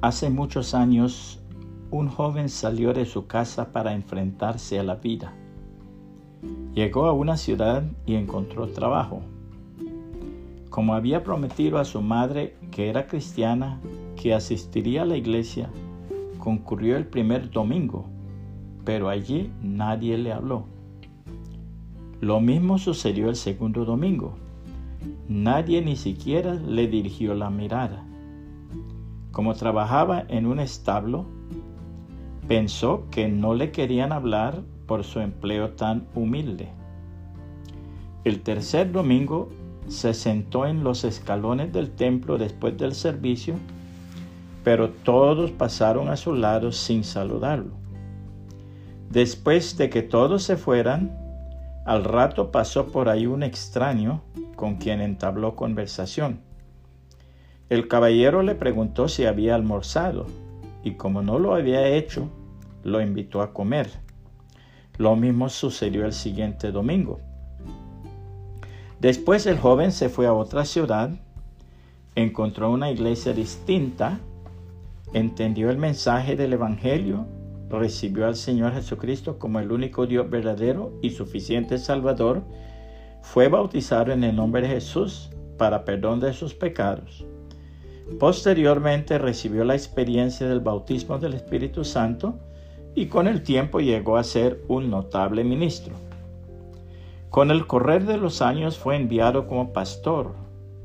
Hace muchos años, un joven salió de su casa para enfrentarse a la vida. Llegó a una ciudad y encontró trabajo. Como había prometido a su madre, que era cristiana, que asistiría a la iglesia, concurrió el primer domingo, pero allí nadie le habló. Lo mismo sucedió el segundo domingo. Nadie ni siquiera le dirigió la mirada. Como trabajaba en un establo, pensó que no le querían hablar por su empleo tan humilde. El tercer domingo se sentó en los escalones del templo después del servicio, pero todos pasaron a su lado sin saludarlo. Después de que todos se fueran, al rato pasó por ahí un extraño con quien entabló conversación. El caballero le preguntó si había almorzado y como no lo había hecho, lo invitó a comer. Lo mismo sucedió el siguiente domingo. Después el joven se fue a otra ciudad, encontró una iglesia distinta, entendió el mensaje del Evangelio, recibió al Señor Jesucristo como el único Dios verdadero y suficiente Salvador, fue bautizado en el nombre de Jesús para perdón de sus pecados Posteriormente recibió la experiencia del bautismo del Espíritu Santo y con el tiempo llegó a ser un notable ministro. Con el correr de los años fue enviado como pastor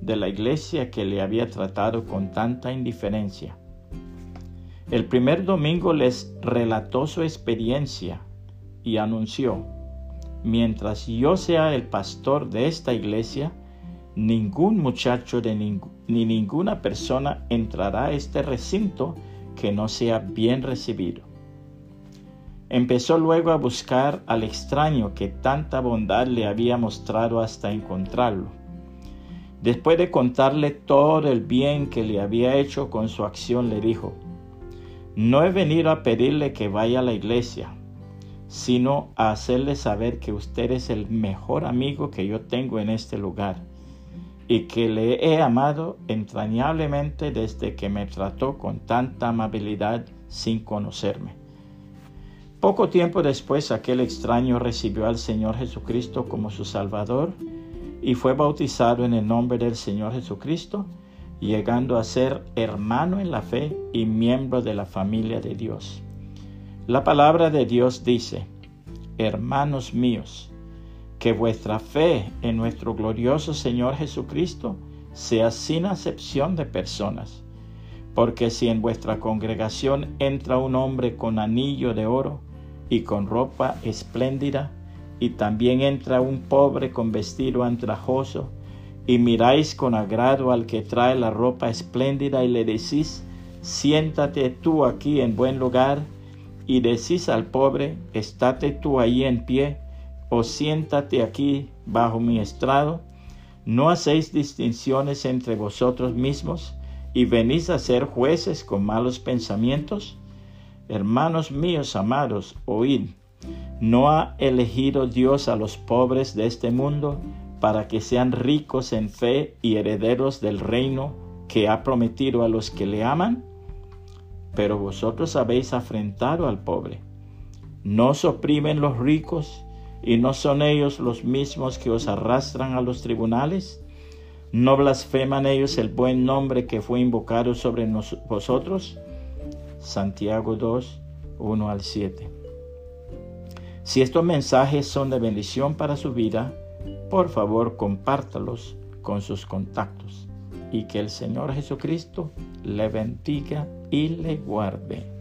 de la iglesia que le había tratado con tanta indiferencia. El primer domingo les relató su experiencia y anunció, mientras yo sea el pastor de esta iglesia, ningún muchacho ni ninguna persona entrará a este recinto que no sea bien recibido. Empezó luego a buscar al extraño que tanta bondad le había mostrado hasta encontrarlo. Después de contarle todo el bien que le había hecho con su acción, le dijo, no he venido a pedirle que vaya a la iglesia, sino a hacerle saber que usted es el mejor amigo que yo tengo en este lugar y que le he amado entrañablemente desde que me trató con tanta amabilidad sin conocerme. Poco tiempo después aquel extraño recibió al Señor Jesucristo como su Salvador y fue bautizado en el nombre del Señor Jesucristo, llegando a ser hermano en la fe y miembro de la familia de Dios. La palabra de Dios dice, hermanos míos, que vuestra fe en nuestro glorioso Señor Jesucristo sea sin acepción de personas. Porque si en vuestra congregación entra un hombre con anillo de oro y con ropa espléndida, y también entra un pobre con vestido andrajoso, y miráis con agrado al que trae la ropa espléndida y le decís, siéntate tú aquí en buen lugar, y decís al pobre, estate tú ahí en pie, o siéntate aquí bajo mi estrado, no hacéis distinciones entre vosotros mismos y venís a ser jueces con malos pensamientos? Hermanos míos amados, oíd, ¿no ha elegido Dios a los pobres de este mundo para que sean ricos en fe y herederos del reino que ha prometido a los que le aman? Pero vosotros habéis afrentado al pobre. ¿No os oprimen los ricos ¿Y no son ellos los mismos que os arrastran a los tribunales? ¿No blasfeman ellos el buen nombre que fue invocado sobre vosotros? Santiago 2, 1 al 7. Si estos mensajes son de bendición para su vida, por favor compártalos con sus contactos y que el Señor Jesucristo le bendiga y le guarde.